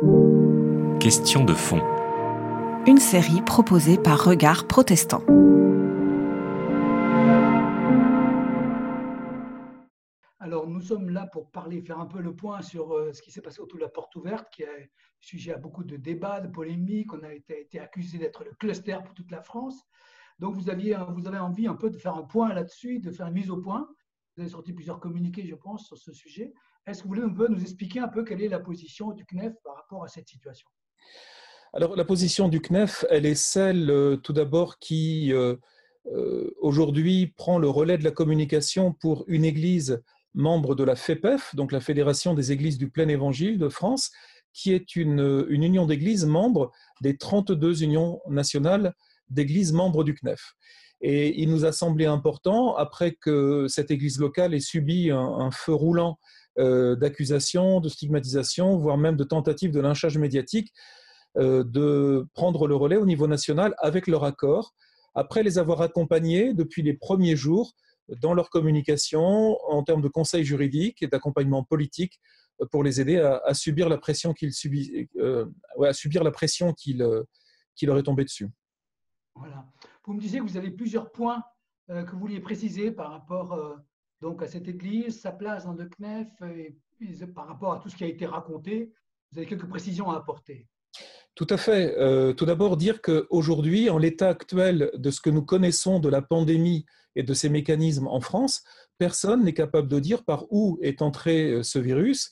Question de fond. Une série proposée par Regard Protestant. Alors, nous sommes là pour parler, faire un peu le point sur euh, ce qui s'est passé autour de la porte ouverte, qui est sujet à beaucoup de débats, de polémiques. On a été, été accusé d'être le cluster pour toute la France. Donc, vous, aviez, vous avez envie un peu de faire un point là-dessus, de faire une mise au point. Vous avez sorti plusieurs communiqués, je pense, sur ce sujet. Est-ce que vous voulez nous expliquer un peu quelle est la position du CNEF par rapport à cette situation? Alors, la position du CNEF, elle est celle, euh, tout d'abord, qui euh, euh, aujourd'hui prend le relais de la communication pour une église membre de la FEPEF, donc la Fédération des Églises du Plein Évangile de France, qui est une, une union d'églises membres des 32 unions nationales d'églises membres du CNEF. Et il nous a semblé important, après que cette église locale ait subi un, feu roulant euh, d'accusations, de stigmatisation, voire même de tentatives de lynchage médiatique, euh, de prendre le relais au niveau national avec leur accord, après les avoir accompagnés depuis les premiers jours dans leur communication en termes de conseils juridiques et d'accompagnement politique pour les aider à, subir la pression qu'ils subissent, euh, ouais, à subir la pression qui leur est tombée dessus. Vous me disiez que vous avez plusieurs points euh, que vous vouliez préciser par rapport euh, donc à cette église, sa place dans le CNEF, et, par rapport à tout ce qui a été raconté. Vous avez quelques précisions à apporter. Tout à fait. Euh, tout d'abord, dire qu'aujourd'hui, en l'état actuel de ce que nous connaissons de la pandémie et de ces mécanismes en France, personne n'est capable de dire par où est entré ce virus.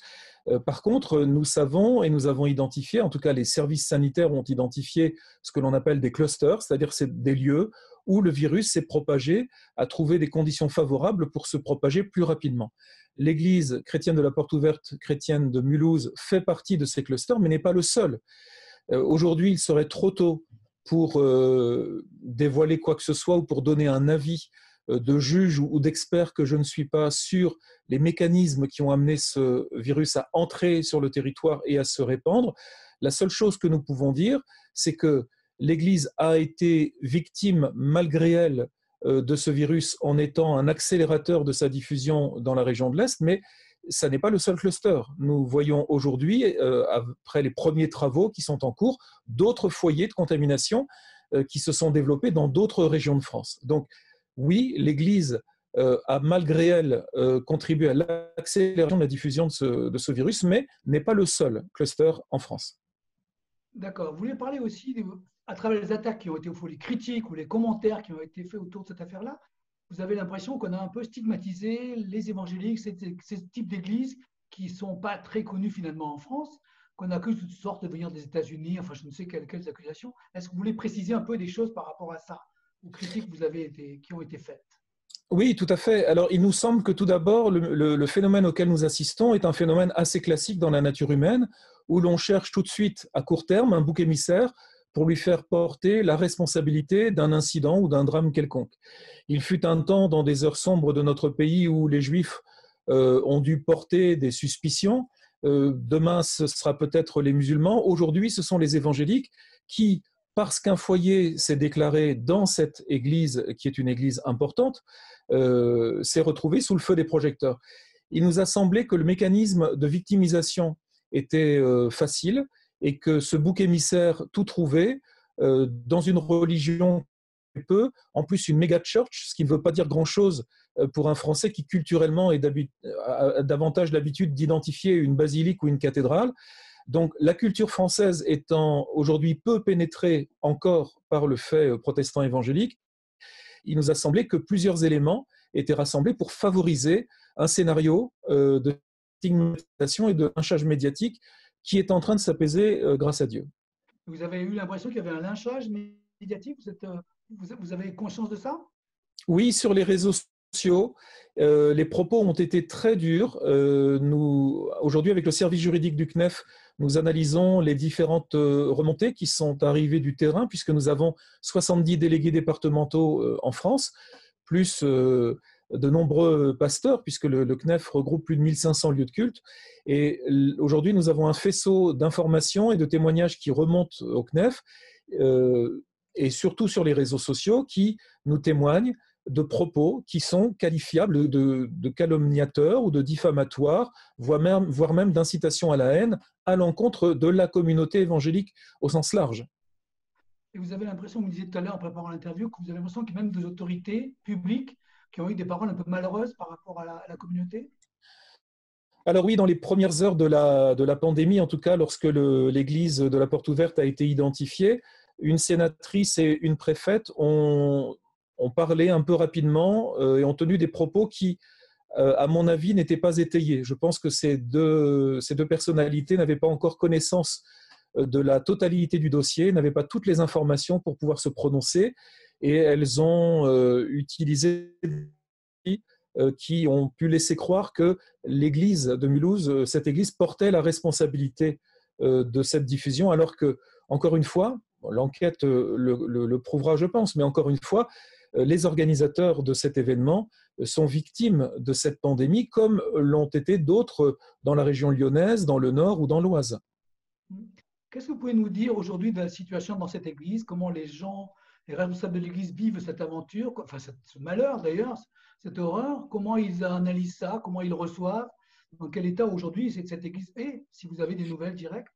Euh, par contre, nous savons et nous avons identifié, en tout cas les services sanitaires ont identifié ce que l'on appelle des clusters, c'est-à-dire des lieux où le virus s'est propagé, a trouvé des conditions favorables pour se propager plus rapidement. L'Église chrétienne de la Porte ouverte chrétienne de Mulhouse fait partie de ces clusters, mais n'est pas le seul. Euh, aujourd'hui, il serait trop tôt pour euh, dévoiler quoi que ce soit ou pour donner un avis de juge ou d'expert que je ne suis pas sur les mécanismes qui ont amené ce virus à entrer sur le territoire et à se répandre. La seule chose que nous pouvons dire, c'est que l'Église a été victime, malgré elle, de ce virus en étant un accélérateur de sa diffusion dans la région de l'Est, mais ça n'est pas le seul cluster. Nous voyons aujourd'hui, après les premiers travaux qui sont en cours, d'autres foyers de contamination qui se sont développés dans d'autres régions de France. Donc, oui, l'Église a malgré elle contribué à l'accélération de la diffusion de ce, virus, mais n'est pas le seul cluster en France. D'accord. Vous voulez parler aussi, à travers les attaques qui ont été, les critiques ou les commentaires qui ont été faits autour de cette affaire-là, vous avez l'impression qu'on a un peu stigmatisé les évangéliques, ces, types d'églises qui ne sont pas très connus finalement en France, qu'on accuse toutes sortes de venir des États-Unis, enfin je ne sais quelles accusations. Est-ce que vous voulez préciser un peu des choses par rapport à ça, critiques qui ont été faites oui, tout à fait. Alors, il nous semble que tout d'abord, le, phénomène auquel nous assistons est un phénomène assez classique dans la nature humaine, où l'on cherche tout de suite, à court terme, un bouc émissaire pour lui faire porter la responsabilité d'un incident ou d'un drame quelconque. Il fut un temps dans des heures sombres de notre pays où les Juifs euh, ont dû porter des suspicions. Euh, demain, ce sera peut-être les musulmans. Aujourd'hui, ce sont les évangéliques qui, parce qu'un foyer s'est déclaré dans cette église, qui est une église importante, euh, s'est retrouvé sous le feu des projecteurs. Il nous a semblé que le mécanisme de victimisation était euh, facile et que ce bouc émissaire tout trouvé euh, dans une religion peu, en plus une méga church, ce qui ne veut pas dire grand-chose pour un Français qui culturellement est a davantage l'habitude d'identifier une basilique ou une cathédrale. Donc la culture française étant aujourd'hui peu pénétrée encore par le fait euh, protestant évangélique, il nous a semblé que plusieurs éléments étaient rassemblés pour favoriser un scénario de stigmatisation et de lynchage médiatique qui est en train de s'apaiser grâce à Dieu. Vous avez eu l'impression qu'il y avait un lynchage médiatique? Vous, êtes, vous, avez conscience de ça? Oui, sur les réseaux sociaux, euh, les propos ont été très durs. Euh, nous, aujourd'hui, avec le service juridique du CNEF, nous analysons les différentes remontées qui sont arrivées du terrain, puisque nous avons 70 délégués départementaux en France, plus euh, de nombreux pasteurs, puisque le, CNEF regroupe plus de 1500 lieux de culte. Et aujourd'hui, nous avons un faisceau d'informations et de témoignages qui remontent au CNEF, euh, et surtout sur les réseaux sociaux, qui nous témoignent de propos qui sont qualifiables de, calomniateurs ou de diffamatoires, voire même, voire même d'incitation à la haine à l'encontre de la communauté évangélique au sens large. Et vous avez l'impression, vous me disiez tout à l'heure en préparant l'interview, que vous avez l'impression qu'il y a même des autorités publiques qui ont eu des paroles un peu malheureuses par rapport à la, communauté? Alors oui, dans les premières heures de la, de la pandémie, en tout cas, lorsque l'église de la porte ouverte a été identifiée, une sénatrice et une préfète ont, ont parlé un peu rapidement euh, et ont tenu des propos qui, euh, à mon avis, n'étaient pas étayés. Je pense que ces deux, ces deux personnalités n'avaient pas encore connaissance euh, de la totalité du dossier, n'avaient pas toutes les informations pour pouvoir se prononcer et elles ont utilisé qui ont pu laisser croire que l'Église de Mulhouse, cette Église, portait la responsabilité de cette diffusion, alors que, encore une fois, l'enquête le, prouvera, je pense, mais encore une fois, les organisateurs de cet événement euh, sont victimes de cette pandémie, comme l'ont été d'autres dans la région lyonnaise, dans le Nord ou dans l'Oise. Qu'est-ce que vous pouvez nous dire aujourd'hui de la situation dans cette église? Comment les gens, les responsables de l'église vivent cette aventure, enfin ce malheur d'ailleurs, cette horreur? Comment ils analysent ça? Comment ils reçoivent? Dans quel état aujourd'hui cette église est Si vous avez des nouvelles directes?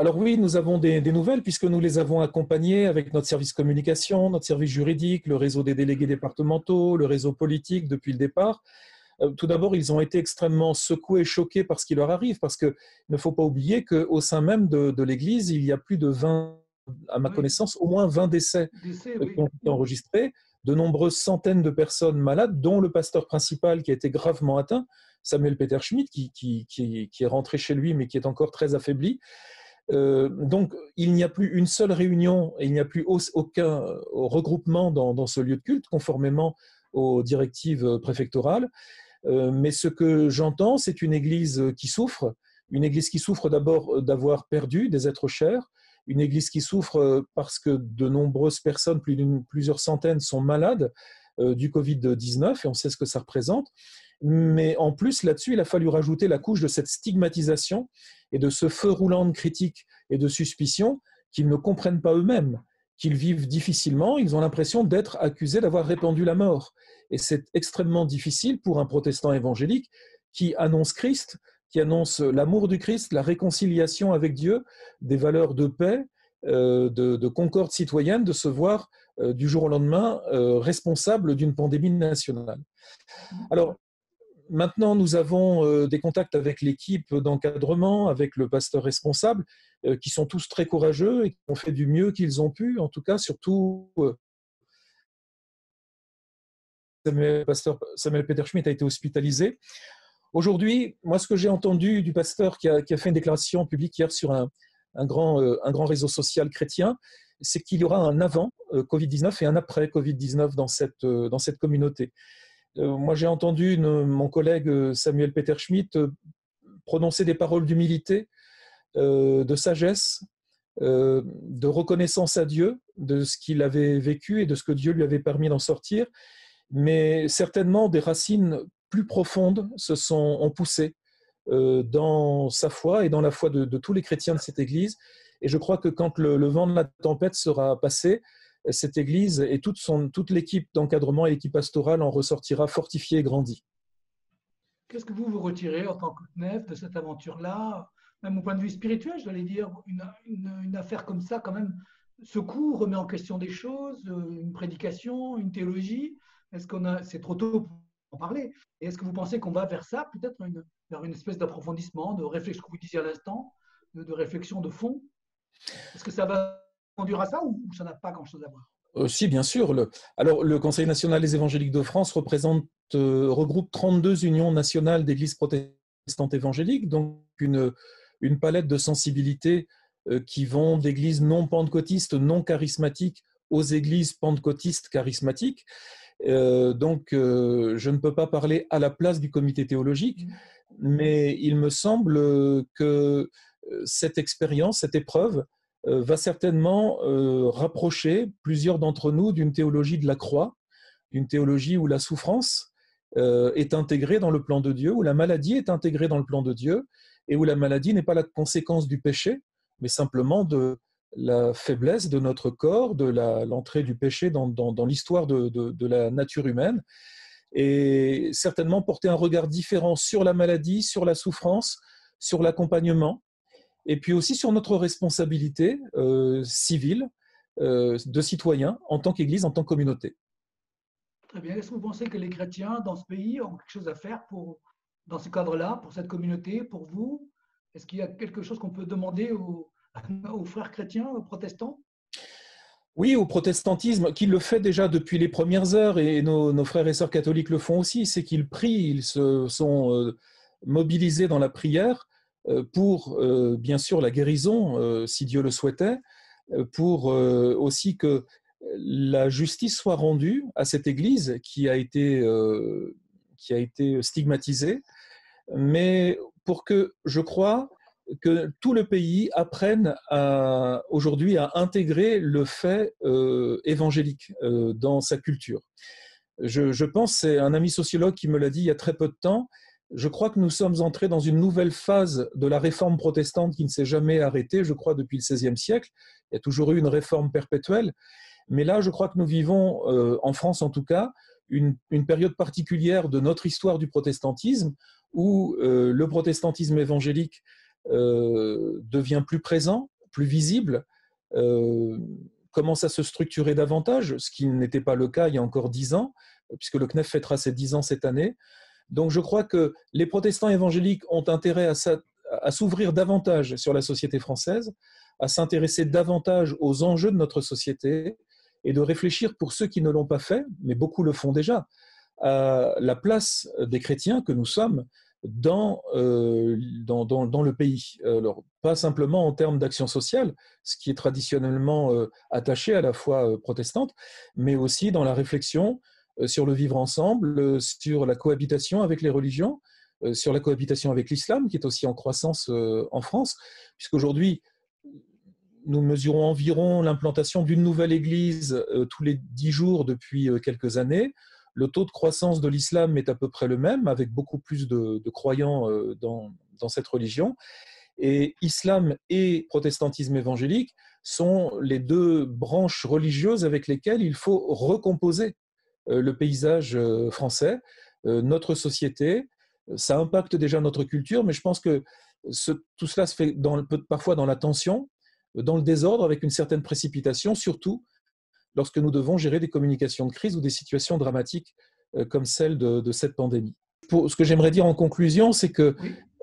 Alors oui, nous avons des, nouvelles puisque nous les avons accompagnées avec notre service communication, notre service juridique, le réseau des délégués départementaux, le réseau politique depuis le départ. Euh, tout d'abord, ils ont été extrêmement secoués, choqués par ce qui leur arrive, parce qu'il ne faut pas oublier qu'au sein même de, l'Église, il y a plus de 20, à ma connaissance, au moins 20 décès, qui ont été enregistrés, de nombreuses centaines de personnes malades, dont le pasteur principal qui a été gravement atteint, Samuel Peter Schmidt, qui, qui est rentré chez lui, mais qui est encore très affaibli. Euh, donc, il n'y a plus une seule réunion il n'y a plus aucun euh, regroupement dans, ce lieu de culte, conformément aux directives préfectorales. Euh, mais ce que j'entends, c'est une Église qui souffre, une Église qui souffre d'abord d'avoir perdu des êtres chers, une Église qui souffre parce que de nombreuses personnes, plus plusieurs centaines, sont malades du Covid-19 et on sait ce que ça représente. Mais en plus, là-dessus, il a fallu rajouter la couche de cette stigmatisation et de ce feu roulant de critiques et de suspicions qu'ils ne comprennent pas eux-mêmes, qu'ils vivent difficilement, ils ont l'impression d'être accusés d'avoir répandu la mort. Et c'est extrêmement difficile pour un protestant évangélique qui annonce Christ, qui annonce l'amour du Christ, la réconciliation avec Dieu, des valeurs de paix, euh, de, concorde citoyenne, de se voir euh, du jour au lendemain euh, responsable d'une pandémie nationale. Alors, Maintenant, nous avons euh, des contacts avec l'équipe d'encadrement, avec le pasteur responsable, euh, qui sont tous très courageux et qui ont fait du mieux qu'ils ont pu, en tout cas, surtout euh, Samuel, pasteur Peter Schmidt a été hospitalisé. Aujourd'hui, moi, ce que j'ai entendu du pasteur qui a, fait une déclaration publique hier sur un, grand, réseau social chrétien, c'est qu'il y aura un avant Covid-19 et un après Covid-19 dans cette, dans cette communauté. Euh, moi, j'ai entendu mon collègue euh, Samuel Peter Schmidt euh, prononcer des paroles d'humilité, de sagesse, de reconnaissance à Dieu de ce qu'il avait vécu et de ce que Dieu lui avait permis d'en sortir. Mais certainement, des racines plus profondes se sont ont poussé dans sa foi et dans la foi de, tous les chrétiens de cette Église. Et je crois que quand le vent de la tempête sera passé, cette Église et toute, toute l'équipe d'encadrement et l'équipe pastorale en ressortira fortifiée et grandie. Qu'est-ce que vous vous retirez en tant que nef de cette aventure-là? Même au point de vue spirituel, j'allais dire, une, une, affaire comme ça, quand même, secoue, remet en question des choses, une prédication, une théologie. Est-ce qu'on a, c'est trop tôt pour en parler Et est-ce que vous pensez qu'on va vers ça, peut-être vers une espèce d'approfondissement, de réflexion, que vous disiez à l'instant, de réflexion de fond? Est-ce que ça va conduire à ça ou, ça n'a pas grand-chose à voir? Euh, si, bien sûr. Le, alors, le Conseil national des évangéliques de France représente, euh, regroupe 32 unions nationales d'églises protestantes évangéliques, donc une, une palette de sensibilités euh, qui vont d'églises non pentecôtistes, non charismatiques, aux églises pentecôtistes charismatiques. donc, je ne peux pas parler à la place du comité théologique, mmh. mais il me semble que cette expérience, cette épreuve, euh, va certainement euh, rapprocher plusieurs d'entre nous d'une théologie de la croix, d'une théologie où la souffrance euh, est intégrée dans le plan de Dieu, où la maladie est intégrée dans le plan de Dieu, et où la maladie n'est pas la conséquence du péché, mais simplement de, la faiblesse de notre corps, de l'entrée du péché dans, l'histoire de, la nature humaine, et certainement porter un regard différent sur la maladie, sur la souffrance, sur l'accompagnement, et puis aussi sur notre responsabilité euh, civile euh, de citoyens en tant qu'Église, en tant que communauté. Très bien. Est-ce que vous pensez que les chrétiens dans ce pays ont quelque chose à faire pour, dans ce cadre-là, pour cette communauté, pour vous? Est-ce qu'il y a quelque chose qu'on peut demander aux, aux frères chrétiens, aux protestants? Oui, au protestantisme, qui le fait déjà depuis les premières heures, et nos, frères et sœurs catholiques le font aussi, c'est qu'ils prient, ils se sont euh, mobilisés dans la prière pour, euh, bien sûr, la guérison, si Dieu le souhaitait, pour aussi que la justice soit rendue à cette Église qui a été, qui a été stigmatisée, mais pour que, je crois, que tout le pays apprenne aujourd'hui à intégrer le fait euh, évangélique euh, dans sa culture. Je pense, c'est un ami sociologue qui me l'a dit il y a très peu de temps, je crois que nous sommes entrés dans une nouvelle phase de la réforme protestante qui ne s'est jamais arrêtée, je crois, depuis le XVIe siècle. Il y a toujours eu une réforme perpétuelle. Mais là, je crois que nous vivons, euh, en France en tout cas, une, période particulière de notre histoire du protestantisme où le protestantisme évangélique euh, devient plus présent, plus visible, euh, commence à se structurer davantage, ce qui n'était pas le cas il y a encore dix ans, puisque le CNEF fêtera ses dix ans cette année. Donc je crois que les protestants évangéliques ont intérêt à, s'ouvrir davantage sur la société française, à s'intéresser davantage aux enjeux de notre société et de réfléchir pour ceux qui ne l'ont pas fait, mais beaucoup le font déjà, à la place des chrétiens que nous sommes dans, euh, le pays. Alors, pas simplement en termes d'action sociale, ce qui est traditionnellement euh, attaché à la foi euh, protestante, mais aussi dans la réflexion sur le vivre ensemble, sur la cohabitation avec les religions, sur la cohabitation avec l'islam, qui est aussi en croissance en France, puisqu'aujourd'hui, nous mesurons environ l'implantation d'une nouvelle église tous les dix jours depuis quelques années. Le taux de croissance de l'islam est à peu près le même, avec beaucoup plus de, croyants euh, dans, cette religion. Et islam et protestantisme évangélique sont les deux branches religieuses avec lesquelles il faut recomposer euh, le paysage euh, français, notre société. Ça impacte déjà notre culture, mais je pense que tout cela se fait parfois dans la tension, dans le désordre, avec une certaine précipitation, surtout lorsque nous devons gérer des communications de crise ou des situations dramatiques euh, comme celle de, cette pandémie. Pour, ce que j'aimerais dire en conclusion, c'est que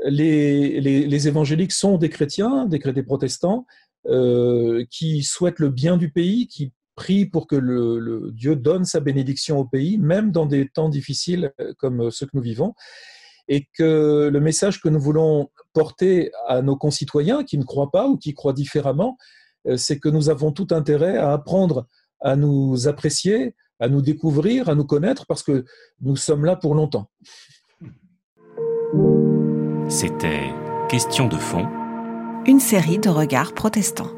les, les, évangéliques sont des chrétiens, des, des protestants, euh, qui souhaitent le bien du pays, qui prient pour que le, Dieu donne sa bénédiction au pays, même dans des temps difficiles euh, comme ceux que nous vivons, et que le message que nous voulons porter à nos concitoyens qui ne croient pas ou qui croient différemment, c'est que nous avons tout intérêt à apprendre à nous apprécier, à nous découvrir, à nous connaître, parce que nous sommes là pour longtemps. C'était Question de fond. Une série de regards protestants.